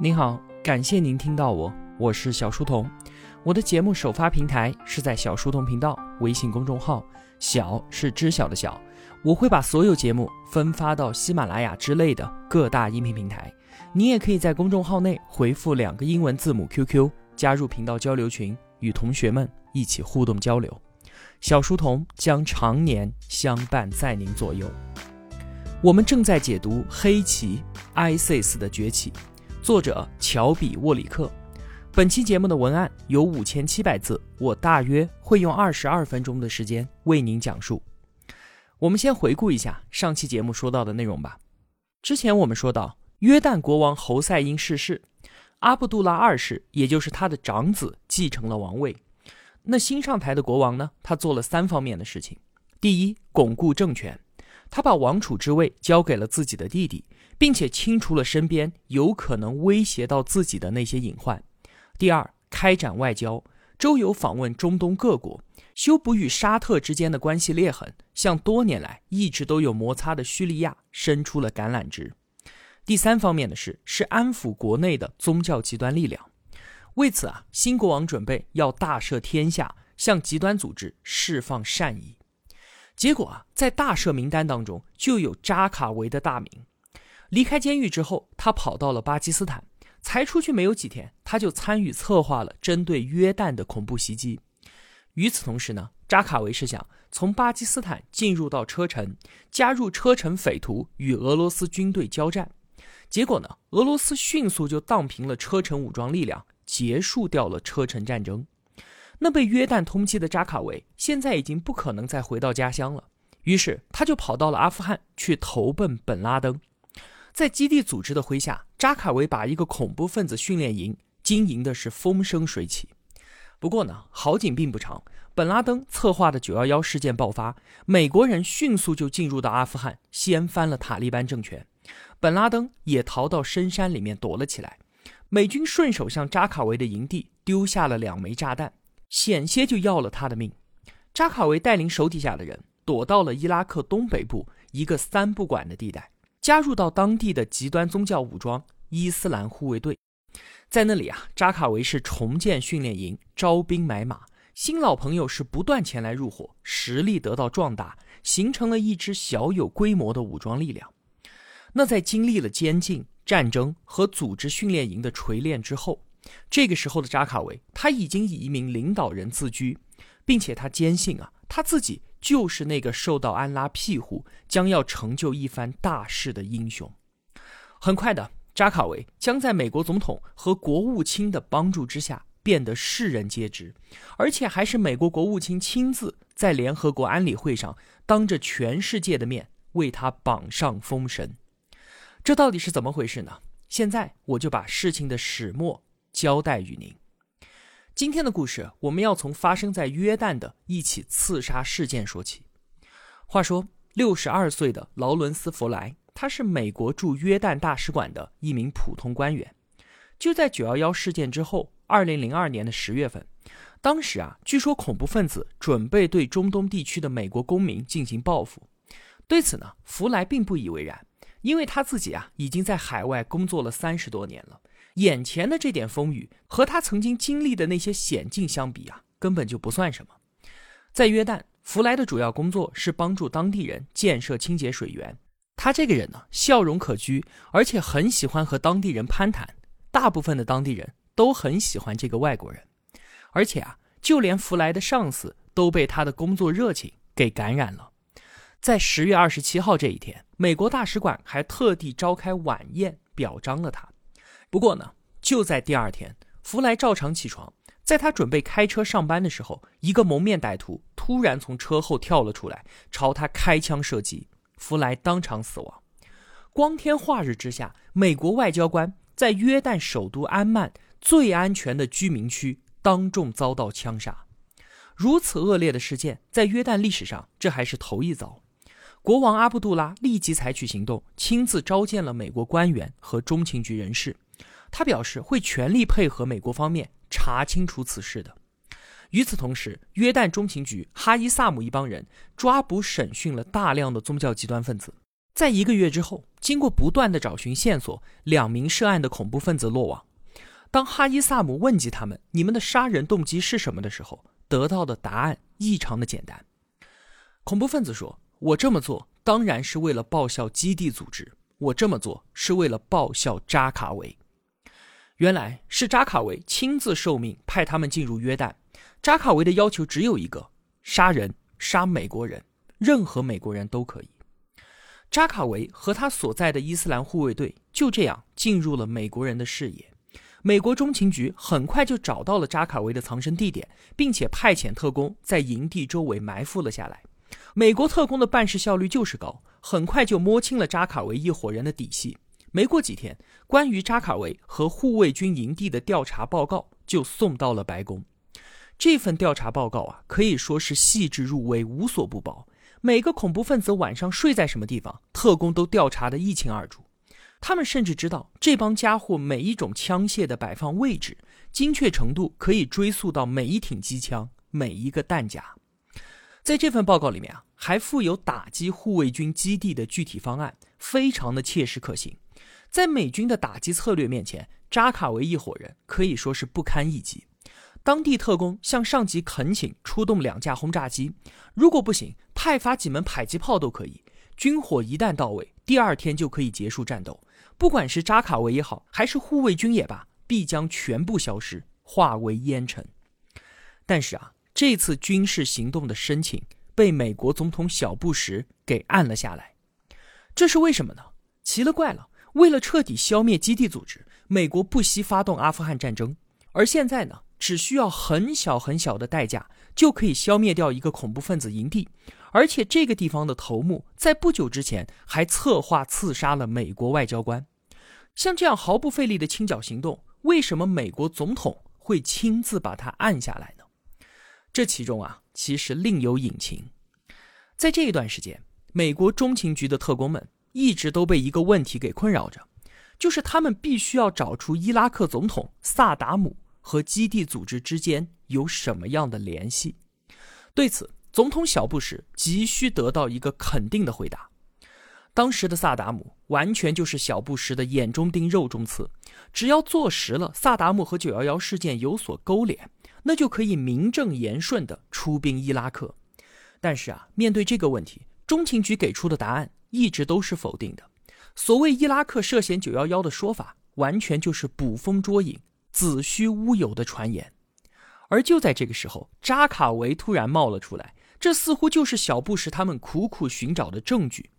您好，感谢您听到我，我是小书童。我的节目首发平台是在小书童频道微信公众号，小是知晓的小。我会把所有节目分发到喜马拉雅之类的各大音频平台。你也可以在公众号内回复两个英文字母 QQ，加入频道交流群，与同学们一起互动交流。小书童将常年相伴在您左右。我们正在解读黑旗 ISIS 的崛起。作者乔比沃里克。本期节目的文案有五千七百字，我大约会用二十二分钟的时间为您讲述。我们先回顾一下上期节目说到的内容吧。之前我们说到，约旦国王侯赛因逝世，阿卜杜拉二世，也就是他的长子继承了王位。那新上台的国王呢，他做了三方面的事情：第一，巩固政权，他把王储之位交给了自己的弟弟。并且清除了身边有可能威胁到自己的那些隐患。第二，开展外交，周游访问中东各国，修补与沙特之间的关系裂痕，向多年来一直都有摩擦的叙利亚伸出了橄榄枝。第三方面的是是安抚国内的宗教极端力量。为此啊，新国王准备要大赦天下，向极端组织释放善意。结果啊，在大赦名单当中就有扎卡维的大名。离开监狱之后，他跑到了巴基斯坦。才出去没有几天，他就参与策划了针对约旦的恐怖袭击。与此同时呢，扎卡维是想从巴基斯坦进入到车臣，加入车臣匪徒与俄罗斯军队交战。结果呢，俄罗斯迅速就荡平了车臣武装力量，结束掉了车臣战争。那被约旦通缉的扎卡维现在已经不可能再回到家乡了，于是他就跑到了阿富汗去投奔本拉登。在基地组织的麾下，扎卡维把一个恐怖分子训练营经营的是风生水起。不过呢，好景并不长，本拉登策划的九幺幺事件爆发，美国人迅速就进入到阿富汗，掀翻了塔利班政权。本拉登也逃到深山里面躲了起来。美军顺手向扎卡维的营地丢下了两枚炸弹，险些就要了他的命。扎卡维带领手底下的人躲到了伊拉克东北部一个三不管的地带。加入到当地的极端宗教武装伊斯兰护卫队，在那里啊，扎卡维是重建训练营，招兵买马，新老朋友是不断前来入伙，实力得到壮大，形成了一支小有规模的武装力量。那在经历了监禁、战争和组织训练营的锤炼之后，这个时候的扎卡维他已经以一名领导人自居，并且他坚信啊，他自己。就是那个受到安拉庇护，将要成就一番大事的英雄。很快的，扎卡维将在美国总统和国务卿的帮助之下变得世人皆知，而且还是美国国务卿亲自在联合国安理会上当着全世界的面为他榜上封神。这到底是怎么回事呢？现在我就把事情的始末交代于您。今天的故事，我们要从发生在约旦的一起刺杀事件说起。话说，六十二岁的劳伦斯·弗莱，他是美国驻约旦大使馆的一名普通官员。就在九幺幺事件之后，二零零二年的十月份，当时啊，据说恐怖分子准备对中东地区的美国公民进行报复。对此呢，弗莱并不以为然，因为他自己啊，已经在海外工作了三十多年了。眼前的这点风雨和他曾经经历的那些险境相比啊，根本就不算什么。在约旦，弗莱的主要工作是帮助当地人建设清洁水源。他这个人呢，笑容可掬，而且很喜欢和当地人攀谈。大部分的当地人都很喜欢这个外国人，而且啊，就连弗莱的上司都被他的工作热情给感染了。在十月二十七号这一天，美国大使馆还特地召开晚宴表彰了他。不过呢，就在第二天，弗莱照常起床，在他准备开车上班的时候，一个蒙面歹徒突然从车后跳了出来，朝他开枪射击，弗莱当场死亡。光天化日之下，美国外交官在约旦首都安曼最安全的居民区当众遭到枪杀，如此恶劣的事件在约旦历史上这还是头一遭。国王阿卜杜拉立即采取行动，亲自召见了美国官员和中情局人士。他表示会全力配合美国方面查清楚此事的。与此同时，约旦中情局哈伊萨姆一帮人抓捕审讯了大量的宗教极端分子。在一个月之后，经过不断的找寻线索，两名涉案的恐怖分子落网。当哈伊萨姆问及他们“你们的杀人动机是什么”的时候，得到的答案异常的简单。恐怖分子说：“我这么做当然是为了报效基地组织，我这么做是为了报效扎卡维。”原来是扎卡维亲自受命派他们进入约旦。扎卡维的要求只有一个：杀人，杀美国人，任何美国人都可以。扎卡维和他所在的伊斯兰护卫队就这样进入了美国人的视野。美国中情局很快就找到了扎卡维的藏身地点，并且派遣特工在营地周围埋伏了下来。美国特工的办事效率就是高，很快就摸清了扎卡维一伙人的底细。没过几天，关于扎卡维和护卫军营地的调查报告就送到了白宫。这份调查报告啊，可以说是细致入微，无所不包。每个恐怖分子晚上睡在什么地方，特工都调查得一清二楚。他们甚至知道这帮家伙每一种枪械的摆放位置，精确程度可以追溯到每一挺机枪、每一个弹夹。在这份报告里面啊，还附有打击护卫军基地的具体方案，非常的切实可行。在美军的打击策略面前，扎卡维一伙人可以说是不堪一击。当地特工向上级恳请出动两架轰炸机，如果不行，派发几门迫击炮都可以。军火一旦到位，第二天就可以结束战斗。不管是扎卡维也好，还是护卫军也罢，必将全部消失，化为烟尘。但是啊，这次军事行动的申请被美国总统小布什给按了下来。这是为什么呢？奇了怪了，为了彻底消灭基地组织，美国不惜发动阿富汗战争，而现在呢？只需要很小很小的代价，就可以消灭掉一个恐怖分子营地，而且这个地方的头目在不久之前还策划刺杀了美国外交官。像这样毫不费力的清剿行动，为什么美国总统会亲自把它按下来呢？这其中啊，其实另有隐情。在这一段时间，美国中情局的特工们一直都被一个问题给困扰着，就是他们必须要找出伊拉克总统萨达姆。和基地组织之间有什么样的联系？对此，总统小布什急需得到一个肯定的回答。当时的萨达姆完全就是小布什的眼中钉、肉中刺，只要坐实了萨达姆和九幺幺事件有所勾连，那就可以名正言顺的出兵伊拉克。但是啊，面对这个问题，中情局给出的答案一直都是否定的。所谓伊拉克涉嫌九幺幺的说法，完全就是捕风捉影。子虚乌有的传言，而就在这个时候，扎卡维突然冒了出来，这似乎就是小布什他们苦苦寻找的证据。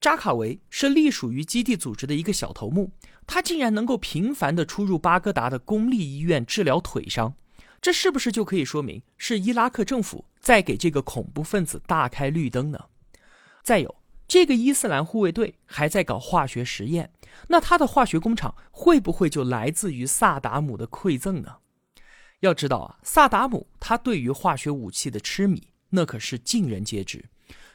扎卡维是隶属于基地组织的一个小头目，他竟然能够频繁的出入巴格达的公立医院治疗腿伤，这是不是就可以说明是伊拉克政府在给这个恐怖分子大开绿灯呢？再有。这个伊斯兰护卫队还在搞化学实验，那他的化学工厂会不会就来自于萨达姆的馈赠呢？要知道啊，萨达姆他对于化学武器的痴迷，那可是尽人皆知。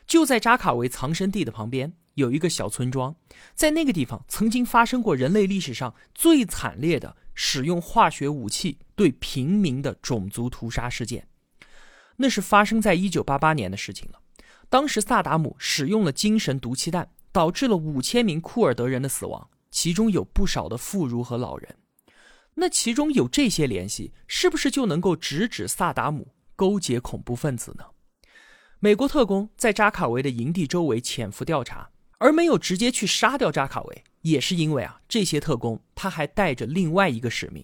就在扎卡维藏身地的旁边有一个小村庄，在那个地方曾经发生过人类历史上最惨烈的使用化学武器对平民的种族屠杀事件，那是发生在一九八八年的事情了。当时萨达姆使用了精神毒气弹，导致了五千名库尔德人的死亡，其中有不少的妇孺和老人。那其中有这些联系，是不是就能够直指萨达姆勾结恐怖分子呢？美国特工在扎卡维的营地周围潜伏调查，而没有直接去杀掉扎卡维，也是因为啊，这些特工他还带着另外一个使命，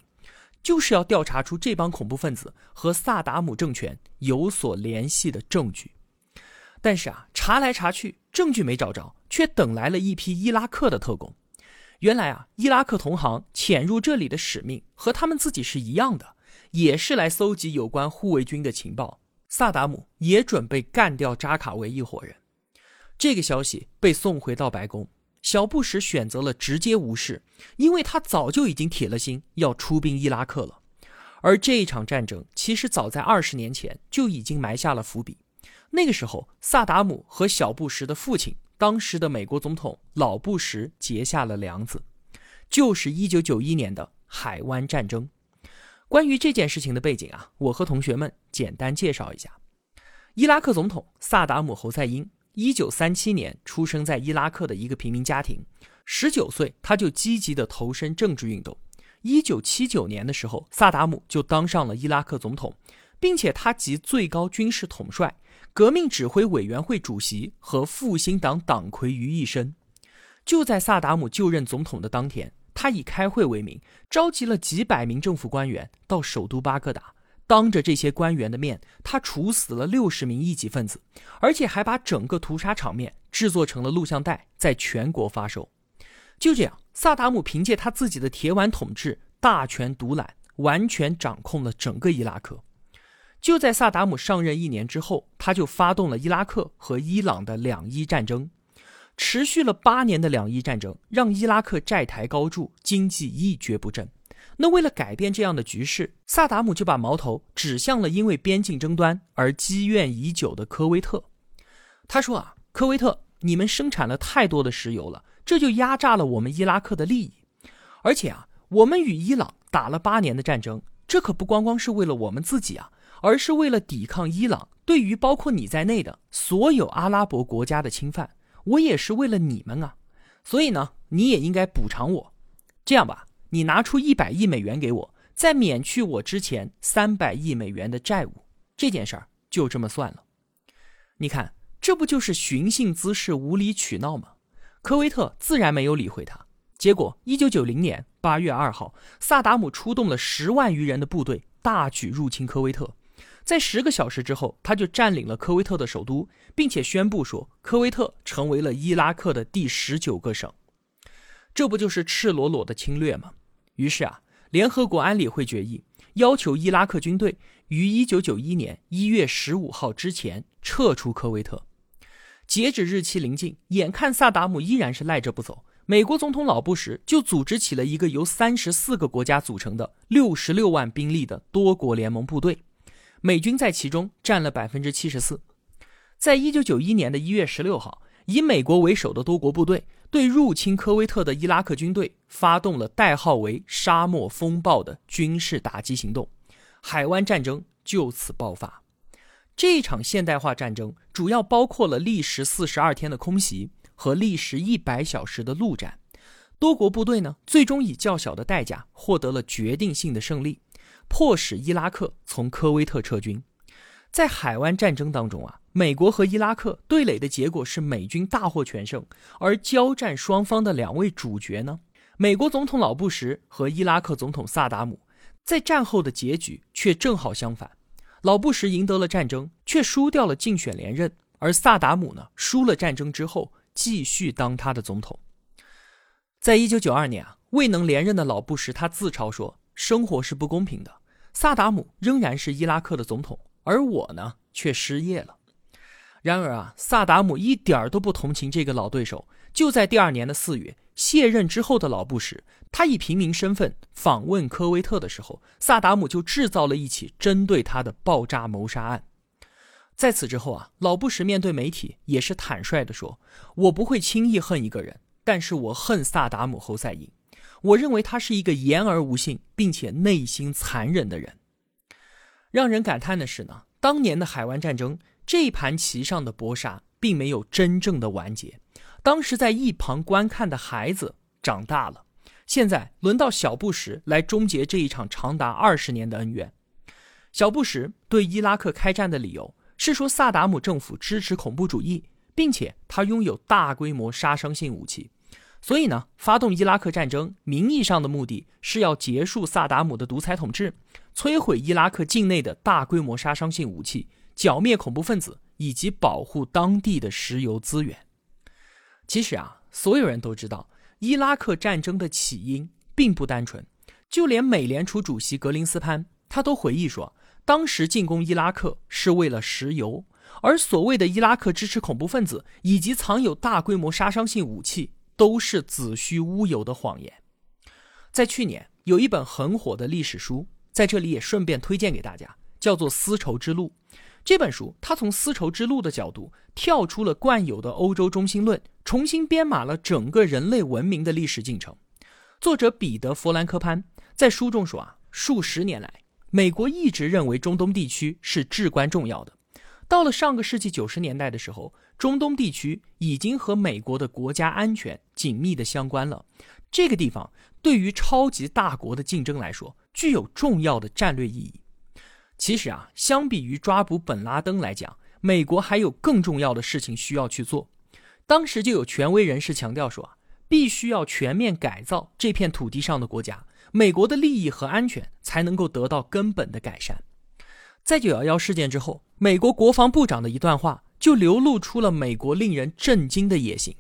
就是要调查出这帮恐怖分子和萨达姆政权有所联系的证据。但是啊，查来查去，证据没找着，却等来了一批伊拉克的特工。原来啊，伊拉克同行潜入这里的使命和他们自己是一样的，也是来搜集有关护卫军的情报。萨达姆也准备干掉扎卡维一伙人。这个消息被送回到白宫，小布什选择了直接无视，因为他早就已经铁了心要出兵伊拉克了。而这一场战争其实早在二十年前就已经埋下了伏笔。那个时候，萨达姆和小布什的父亲，当时的美国总统老布什结下了梁子，就是1991年的海湾战争。关于这件事情的背景啊，我和同学们简单介绍一下：伊拉克总统萨达姆侯赛因一九三七年出生在伊拉克的一个平民家庭，十九岁他就积极的投身政治运动。一九七九年的时候，萨达姆就当上了伊拉克总统，并且他集最高军事统帅、革命指挥委员会主席和复兴党党魁于一身。就在萨达姆就任总统的当天，他以开会为名，召集了几百名政府官员到首都巴格达。当着这些官员的面，他处死了六十名异己分子，而且还把整个屠杀场面制作成了录像带，在全国发售。就这样，萨达姆凭借他自己的铁腕统治，大权独揽，完全掌控了整个伊拉克。就在萨达姆上任一年之后，他就发动了伊拉克和伊朗的两伊战争，持续了八年的两伊战争，让伊拉克债台高筑，经济一蹶不振。那为了改变这样的局势，萨达姆就把矛头指向了因为边境争端而积怨已久的科威特。他说：“啊，科威特，你们生产了太多的石油了，这就压榨了我们伊拉克的利益。而且啊，我们与伊朗打了八年的战争，这可不光光是为了我们自己啊，而是为了抵抗伊朗对于包括你在内的所有阿拉伯国家的侵犯。我也是为了你们啊，所以呢，你也应该补偿我。这样吧。”你拿出一百亿美元给我，再免去我之前三百亿美元的债务，这件事儿就这么算了。你看，这不就是寻衅滋事、无理取闹吗？科威特自然没有理会他。结果，一九九零年八月二号，萨达姆出动了十万余人的部队，大举入侵科威特。在十个小时之后，他就占领了科威特的首都，并且宣布说，科威特成为了伊拉克的第十九个省。这不就是赤裸裸的侵略吗？于是啊，联合国安理会决议要求伊拉克军队于一九九一年一月十五号之前撤出科威特。截止日期临近，眼看萨达姆依然是赖着不走，美国总统老布什就组织起了一个由三十四个国家组成的六十六万兵力的多国联盟部队，美军在其中占了百分之七十四。在一九九一年的一月十六号，以美国为首的多国部队。对入侵科威特的伊拉克军队发动了代号为“沙漠风暴”的军事打击行动，海湾战争就此爆发。这场现代化战争主要包括了历时四十二天的空袭和历时一百小时的陆战。多国部队呢，最终以较小的代价获得了决定性的胜利，迫使伊拉克从科威特撤军。在海湾战争当中啊。美国和伊拉克对垒的结果是美军大获全胜，而交战双方的两位主角呢，美国总统老布什和伊拉克总统萨达姆，在战后的结局却正好相反。老布什赢得了战争，却输掉了竞选连任；而萨达姆呢，输了战争之后，继续当他的总统。在一九九二年啊，未能连任的老布什他自嘲说：“生活是不公平的，萨达姆仍然是伊拉克的总统，而我呢，却失业了。”然而啊，萨达姆一点儿都不同情这个老对手。就在第二年的四月，卸任之后的老布什，他以平民身份访问科威特的时候，萨达姆就制造了一起针对他的爆炸谋杀案。在此之后啊，老布什面对媒体也是坦率地说：“我不会轻易恨一个人，但是我恨萨达姆侯赛因。我认为他是一个言而无信，并且内心残忍的人。”让人感叹的是呢，当年的海湾战争。这盘棋上的搏杀并没有真正的完结。当时在一旁观看的孩子长大了，现在轮到小布什来终结这一场长达二十年的恩怨。小布什对伊拉克开战的理由是说，萨达姆政府支持恐怖主义，并且他拥有大规模杀伤性武器，所以呢，发动伊拉克战争，名义上的目的是要结束萨达姆的独裁统治，摧毁伊拉克境内的大规模杀伤性武器。剿灭恐怖分子以及保护当地的石油资源。其实啊，所有人都知道，伊拉克战争的起因并不单纯。就连美联储主席格林斯潘，他都回忆说，当时进攻伊拉克是为了石油，而所谓的伊拉克支持恐怖分子以及藏有大规模杀伤性武器，都是子虚乌有的谎言。在去年，有一本很火的历史书，在这里也顺便推荐给大家，叫做《丝绸之路》。这本书，它从丝绸之路的角度跳出了惯有的欧洲中心论，重新编码了整个人类文明的历史进程。作者彼得·弗兰科潘在书中说：“啊，数十年来，美国一直认为中东地区是至关重要的。到了上个世纪九十年代的时候，中东地区已经和美国的国家安全紧密的相关了。这个地方对于超级大国的竞争来说，具有重要的战略意义。其实啊，相比于抓捕本拉登来讲，美国还有更重要的事情需要去做。当时就有权威人士强调说啊，必须要全面改造这片土地上的国家，美国的利益和安全才能够得到根本的改善。在九幺幺事件之后，美国国防部长的一段话就流露出了美国令人震惊的野心。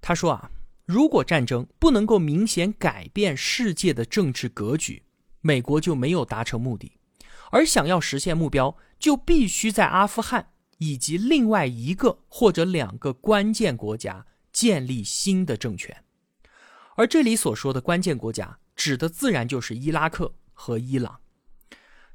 他说啊，如果战争不能够明显改变世界的政治格局，美国就没有达成目的。而想要实现目标，就必须在阿富汗以及另外一个或者两个关键国家建立新的政权。而这里所说的关键国家，指的自然就是伊拉克和伊朗。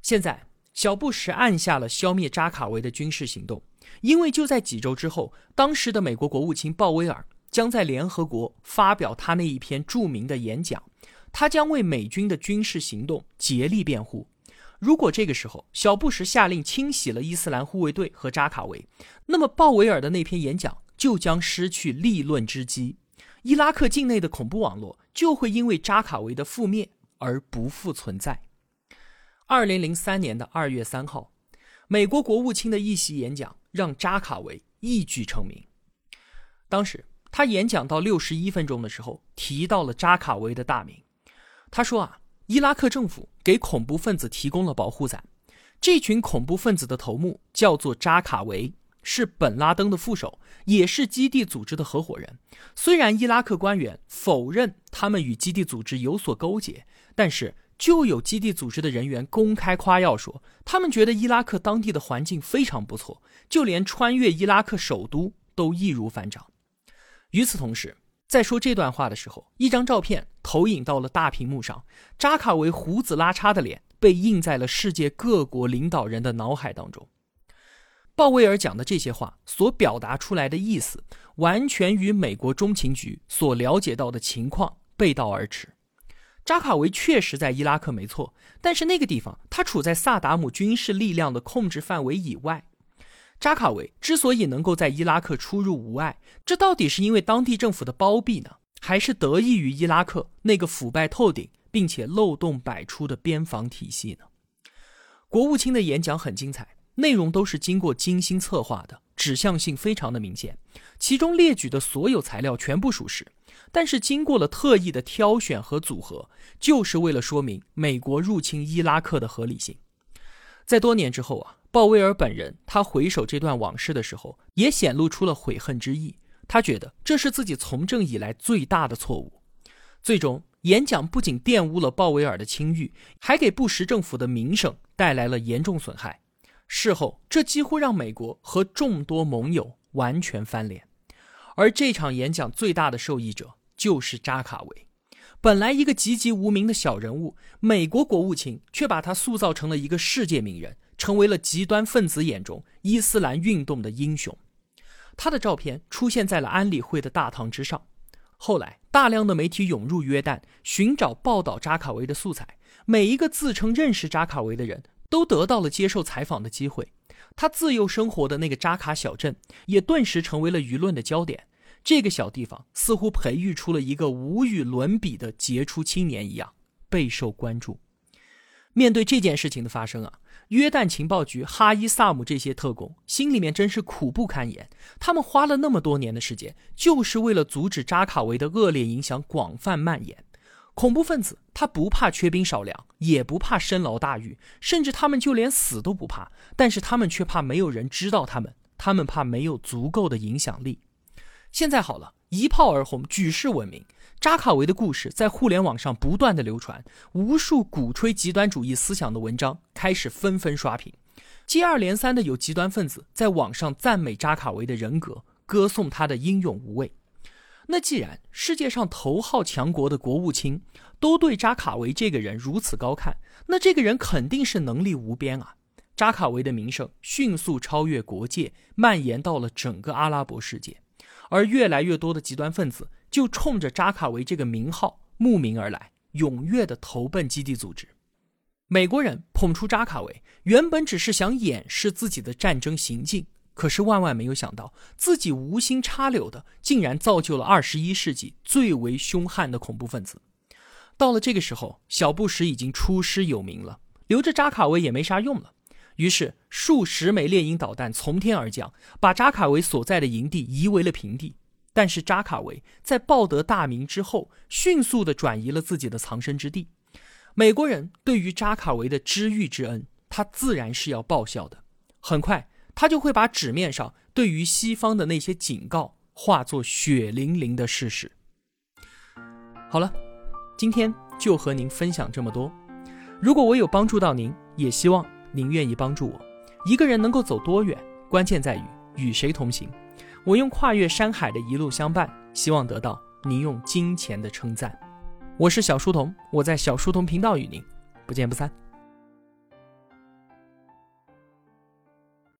现在，小布什按下了消灭扎卡维的军事行动，因为就在几周之后，当时的美国国务卿鲍威尔将在联合国发表他那一篇著名的演讲，他将为美军的军事行动竭力辩护。如果这个时候小布什下令清洗了伊斯兰护卫队和扎卡维，那么鲍威尔的那篇演讲就将失去立论之机，伊拉克境内的恐怖网络就会因为扎卡维的覆灭而不复存在。二零零三年的二月三号，美国国务卿的一席演讲让扎卡维一举成名。当时他演讲到六十一分钟的时候，提到了扎卡维的大名，他说啊。伊拉克政府给恐怖分子提供了保护伞。这群恐怖分子的头目叫做扎卡维，是本拉登的副手，也是基地组织的合伙人。虽然伊拉克官员否认他们与基地组织有所勾结，但是就有基地组织的人员公开夸耀说，他们觉得伊拉克当地的环境非常不错，就连穿越伊拉克首都都易如反掌。与此同时，在说这段话的时候，一张照片投影到了大屏幕上，扎卡维胡子拉碴的脸被印在了世界各国领导人的脑海当中。鲍威尔讲的这些话所表达出来的意思，完全与美国中情局所了解到的情况背道而驰。扎卡维确实在伊拉克没错，但是那个地方他处在萨达姆军事力量的控制范围以外。扎卡维之所以能够在伊拉克出入无碍，这到底是因为当地政府的包庇呢，还是得益于伊拉克那个腐败透顶并且漏洞百出的边防体系呢？国务卿的演讲很精彩，内容都是经过精心策划的，指向性非常的明显，其中列举的所有材料全部属实，但是经过了特意的挑选和组合，就是为了说明美国入侵伊拉克的合理性。在多年之后啊。鲍威尔本人，他回首这段往事的时候，也显露出了悔恨之意。他觉得这是自己从政以来最大的错误。最终，演讲不仅玷污了鲍威尔的清誉，还给布什政府的名声带来了严重损害。事后，这几乎让美国和众多盟友完全翻脸。而这场演讲最大的受益者就是扎卡维。本来一个籍籍无名的小人物，美国国务卿却把他塑造成了一个世界名人。成为了极端分子眼中伊斯兰运动的英雄，他的照片出现在了安理会的大堂之上。后来，大量的媒体涌入约旦，寻找报道扎卡维的素材。每一个自称认识扎卡维的人都得到了接受采访的机会。他自幼生活的那个扎卡小镇也顿时成为了舆论的焦点。这个小地方似乎培育出了一个无与伦比的杰出青年一样，备受关注。面对这件事情的发生啊。约旦情报局、哈伊萨姆这些特工心里面真是苦不堪言。他们花了那么多年的时间，就是为了阻止扎卡维的恶劣影响广泛蔓延。恐怖分子他不怕缺兵少粮，也不怕深牢大狱，甚至他们就连死都不怕。但是他们却怕没有人知道他们，他们怕没有足够的影响力。现在好了，一炮而红，举世闻名。扎卡维的故事在互联网上不断的流传，无数鼓吹极端主义思想的文章开始纷纷刷屏，接二连三的有极端分子在网上赞美扎卡维的人格，歌颂他的英勇无畏。那既然世界上头号强国的国务卿都对扎卡维这个人如此高看，那这个人肯定是能力无边啊！扎卡维的名声迅速超越国界，蔓延到了整个阿拉伯世界，而越来越多的极端分子。就冲着扎卡维这个名号慕名而来，踊跃的投奔基地组织。美国人捧出扎卡维，原本只是想掩饰自己的战争行径，可是万万没有想到，自己无心插柳的，竟然造就了二十一世纪最为凶悍的恐怖分子。到了这个时候，小布什已经出师有名了，留着扎卡维也没啥用了。于是，数十枚猎鹰导弹从天而降，把扎卡维所在的营地夷为了平地。但是，扎卡维在报得大名之后，迅速地转移了自己的藏身之地。美国人对于扎卡维的知遇之恩，他自然是要报效的。很快。他就会把纸面上对于西方的那些警告化作血淋淋的事实。好了，今天就和您分享这么多。如果我有帮助到您，也希望您愿意帮助我。一个人能够走多远，关键在于与谁同行。我用跨越山海的一路相伴，希望得到您用金钱的称赞。我是小书童，我在小书童频道与您不见不散。